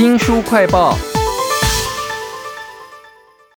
新书快报。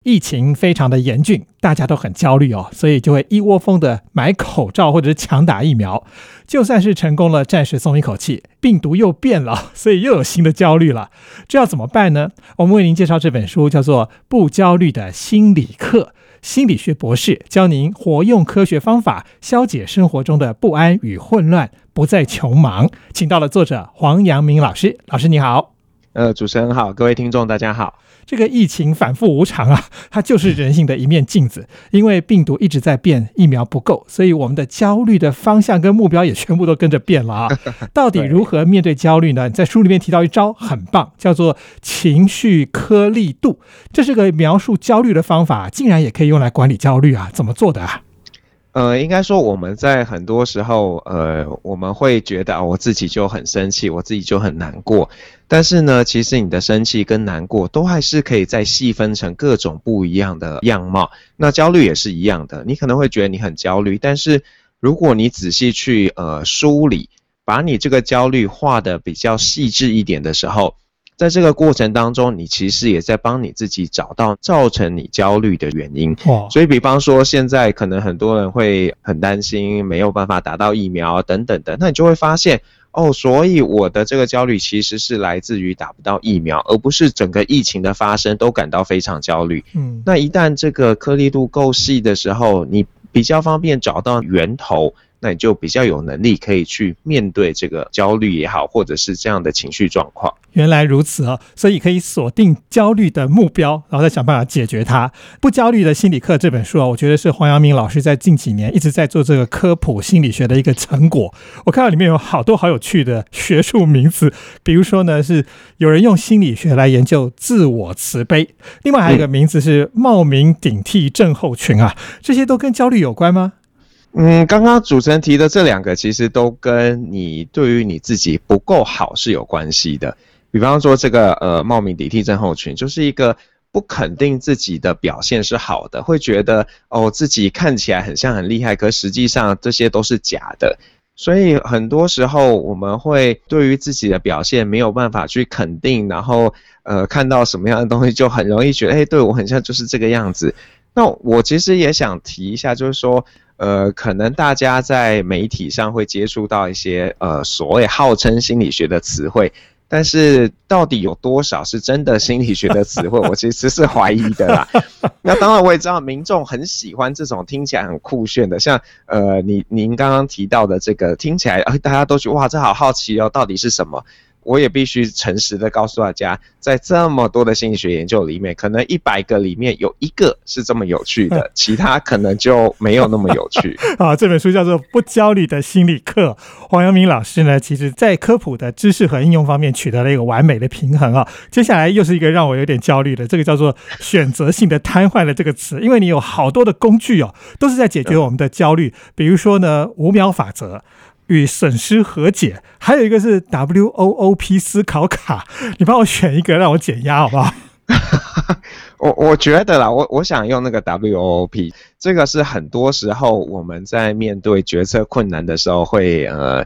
疫情非常的严峻，大家都很焦虑哦，所以就会一窝蜂的买口罩或者是强打疫苗。就算是成功了，暂时松一口气，病毒又变了，所以又有新的焦虑了。这要怎么办呢？我们为您介绍这本书，叫做《不焦虑的心理课》，心理学博士教您活用科学方法，消解生活中的不安与混乱，不再穷忙。请到了作者黄阳明老师，老师你好。呃，主持人好，各位听众大家好。这个疫情反复无常啊，它就是人性的一面镜子。因为病毒一直在变，疫苗不够，所以我们的焦虑的方向跟目标也全部都跟着变了啊。到底如何面对焦虑呢？在书里面提到一招很棒，叫做情绪颗粒度，这是个描述焦虑的方法，竟然也可以用来管理焦虑啊？怎么做的啊？呃，应该说我们在很多时候，呃，我们会觉得啊，我自己就很生气，我自己就很难过。但是呢，其实你的生气跟难过都还是可以再细分成各种不一样的样貌。那焦虑也是一样的，你可能会觉得你很焦虑，但是如果你仔细去呃梳理，把你这个焦虑画的比较细致一点的时候。在这个过程当中，你其实也在帮你自己找到造成你焦虑的原因。所以，比方说现在可能很多人会很担心没有办法打到疫苗等等的，那你就会发现哦，所以我的这个焦虑其实是来自于打不到疫苗，而不是整个疫情的发生都感到非常焦虑。嗯，那一旦这个颗粒度够细的时候，你比较方便找到源头。那你就比较有能力可以去面对这个焦虑也好，或者是这样的情绪状况。原来如此啊，所以可以锁定焦虑的目标，然后再想办法解决它。不焦虑的心理课这本书啊，我觉得是黄阳明老师在近几年一直在做这个科普心理学的一个成果。我看到里面有好多好有趣的学术名词，比如说呢，是有人用心理学来研究自我慈悲，另外还有一个名字是冒名顶替症候群啊，这些都跟焦虑有关吗？嗯，刚刚主持人提的这两个，其实都跟你对于你自己不够好是有关系的。比方说，这个呃冒名顶替症候群，就是一个不肯定自己的表现是好的，会觉得哦自己看起来很像很厉害，可实际上这些都是假的。所以很多时候我们会对于自己的表现没有办法去肯定，然后呃看到什么样的东西就很容易觉得，哎，对我很像就是这个样子。那我其实也想提一下，就是说。呃，可能大家在媒体上会接触到一些呃所谓号称心理学的词汇，但是到底有多少是真的心理学的词汇，我其实是怀疑的啦。那当然我也知道民众很喜欢这种听起来很酷炫的，像呃你您刚刚提到的这个听起来，呃大家都觉得哇这好好奇哦，到底是什么？我也必须诚实的告诉大家，在这么多的心理学研究里面，可能一百个里面有一个是这么有趣的，其他可能就没有那么有趣。啊，这本书叫做《不焦虑的心理课》，黄阳明老师呢，其实在科普的知识和应用方面取得了一个完美的平衡啊。接下来又是一个让我有点焦虑的，这个叫做“选择性的瘫痪”的这个词，因为你有好多的工具哦，都是在解决我们的焦虑，比如说呢，五秒法则。与损失和解，还有一个是 W O O P 思考卡，你帮我选一个让我减压好不好？我我觉得啦，我我想用那个 W O O P，这个是很多时候我们在面对决策困难的时候会呃，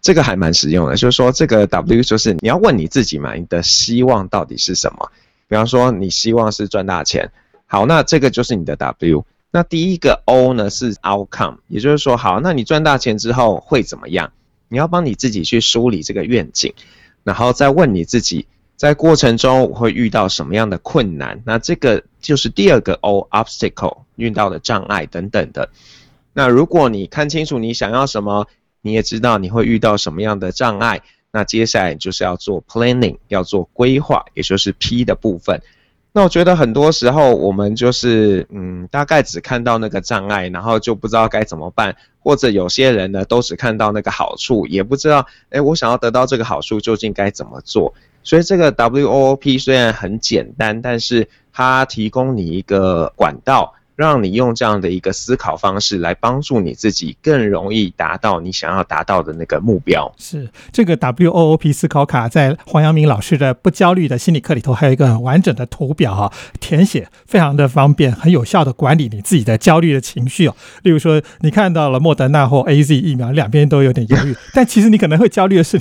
这个还蛮实用的。就是说这个 W 就是你要问你自己嘛，你的希望到底是什么？比方说你希望是赚大钱，好，那这个就是你的 W。那第一个 O 呢是 outcome，也就是说，好，那你赚大钱之后会怎么样？你要帮你自己去梳理这个愿景，然后再问你自己，在过程中会遇到什么样的困难？那这个就是第二个 O obstacle，遇到的障碍等等的。那如果你看清楚你想要什么，你也知道你会遇到什么样的障碍，那接下来就是要做 planning，要做规划，也就是 P 的部分。那我觉得很多时候我们就是嗯，大概只看到那个障碍，然后就不知道该怎么办，或者有些人呢都只看到那个好处，也不知道哎，我想要得到这个好处究竟该怎么做。所以这个 W O O P 虽然很简单，但是它提供你一个管道，让你用这样的一个思考方式来帮助你自己更容易达到你想要达到的那个目标。是这个 W O O P 思考卡在黄阳明老师的不焦虑的心理课里头还有一个很完整的图表哈，填写非常的方便，很有效的管理你自己的焦虑的情绪哦。例如说，你看到了莫德纳或 A Z 疫苗，两边都有点犹豫，但其实你可能会焦虑的是，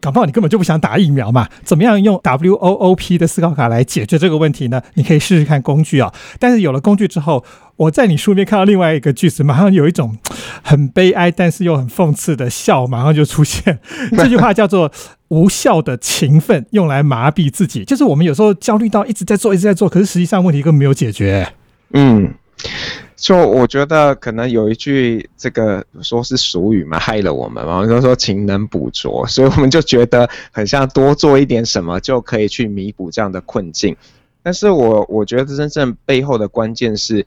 搞不好你根本就不想打疫苗嘛？怎么样用 W O O P 的思考卡来解决这个问题呢？你可以试试看工具啊。但是有了工具之后，我在你书里面看到另外一个句子，马上有一种很悲哀，但是又很讽刺的笑，马上就出现。这句话叫做“无效的勤奋用来麻痹自己”，就是我们有时候焦虑到一直在做，一直在做，可是实际上问题根本没有解决。嗯，就我觉得可能有一句这个说是俗语嘛，害了我们嘛，就说勤能补拙，所以我们就觉得很像多做一点什么就可以去弥补这样的困境。但是我我觉得真正背后的关键是。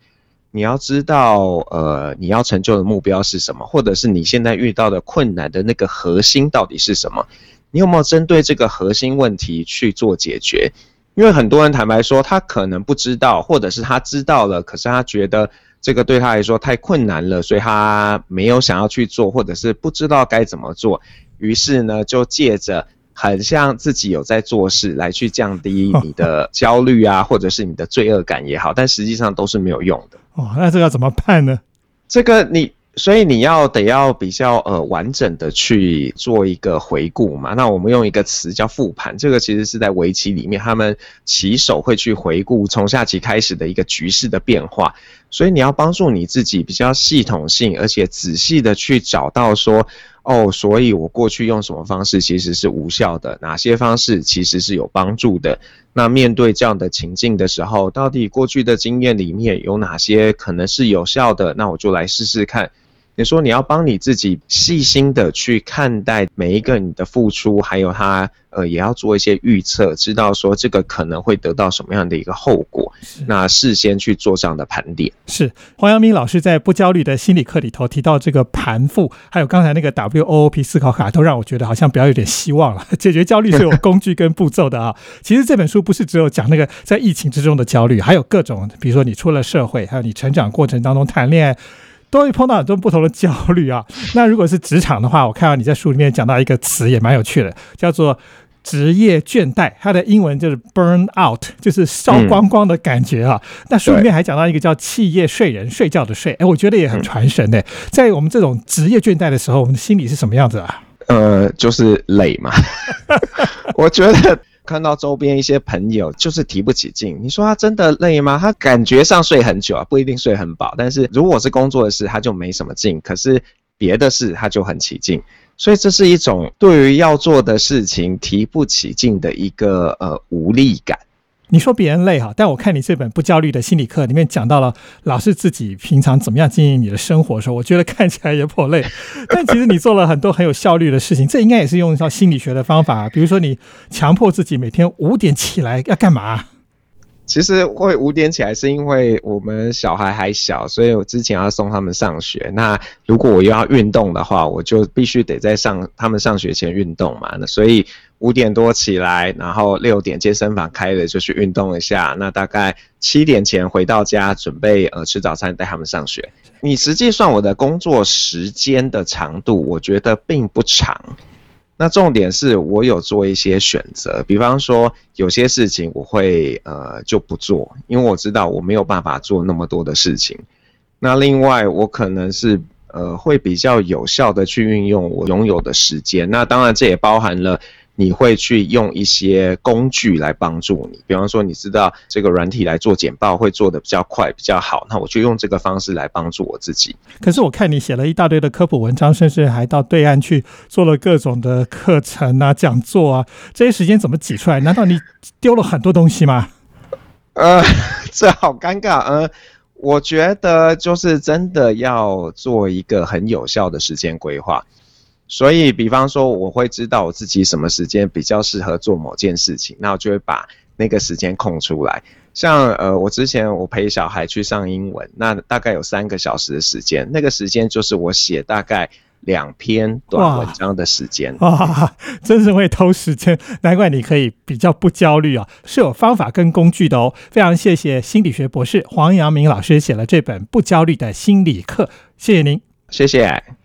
你要知道，呃，你要成就的目标是什么，或者是你现在遇到的困难的那个核心到底是什么？你有没有针对这个核心问题去做解决？因为很多人坦白说，他可能不知道，或者是他知道了，可是他觉得这个对他来说太困难了，所以他没有想要去做，或者是不知道该怎么做，于是呢，就借着。很像自己有在做事来去降低你的焦虑啊，或者是你的罪恶感也好，但实际上都是没有用的。哦，那这个怎么办呢？这个你，所以你要得要比较呃完整的去做一个回顾嘛。那我们用一个词叫复盘，这个其实是在围棋里面，他们棋手会去回顾从下棋开始的一个局势的变化。所以你要帮助你自己比较系统性而且仔细的去找到说。哦，所以我过去用什么方式其实是无效的，哪些方式其实是有帮助的？那面对这样的情境的时候，到底过去的经验里面有哪些可能是有效的？那我就来试试看。你说你要帮你自己细心的去看待每一个你的付出，还有他呃也要做一些预测，知道说这个可能会得到什么样的一个后果，那事先去做这样的盘点。是黄阳明老师在不焦虑的心理课里头提到这个盘复，还有刚才那个 W O O P 思考卡，都让我觉得好像比较有点希望了。解决焦虑是有工具跟步骤的啊。其实这本书不是只有讲那个在疫情之中的焦虑，还有各种，比如说你出了社会，还有你成长过程当中谈恋爱。都会碰到很多不同的焦虑啊。那如果是职场的话，我看到你在书里面讲到一个词也蛮有趣的，叫做职业倦怠。它的英文就是 burn out，就是烧光光的感觉啊。那书里面还讲到一个叫企业睡人，睡觉的睡。哎，我觉得也很传神的。在我们这种职业倦怠的时候，我们的心理是什么样子啊？呃，就是累嘛。我觉得。看到周边一些朋友就是提不起劲，你说他真的累吗？他感觉上睡很久啊，不一定睡很饱。但是如果是工作的事，他就没什么劲；可是别的事，他就很起劲。所以这是一种对于要做的事情提不起劲的一个呃无力感。你说别人累哈，但我看你这本不焦虑的心理课里面讲到了，老是自己平常怎么样经营你的生活的时候，我觉得看起来也颇累。但其实你做了很多很有效率的事情，这应该也是用到心理学的方法，比如说你强迫自己每天五点起来要干嘛？其实会五点起来，是因为我们小孩还小，所以我之前要送他们上学。那如果我又要运动的话，我就必须得在上他们上学前运动嘛。那所以五点多起来，然后六点健身房开了就去运动一下。那大概七点前回到家，准备呃吃早餐，带他们上学。你实际算我的工作时间的长度，我觉得并不长。那重点是我有做一些选择，比方说有些事情我会呃就不做，因为我知道我没有办法做那么多的事情。那另外我可能是呃会比较有效的去运用我拥有的时间，那当然这也包含了。你会去用一些工具来帮助你，比方说你知道这个软体来做简报会做的比较快比较好，那我就用这个方式来帮助我自己。可是我看你写了一大堆的科普文章，甚至还到对岸去做了各种的课程啊、讲座啊，这些时间怎么挤出来？难道你丢了很多东西吗？呃，这好尴尬。呃，我觉得就是真的要做一个很有效的时间规划。所以，比方说，我会知道我自己什么时间比较适合做某件事情，那我就会把那个时间空出来。像呃，我之前我陪小孩去上英文，那大概有三个小时的时间，那个时间就是我写大概两篇短文章的时间。哇，真是会偷时间，难怪你可以比较不焦虑啊，是有方法跟工具的哦。非常谢谢心理学博士黄阳明老师写了这本《不焦虑的心理课》，谢谢您，谢谢。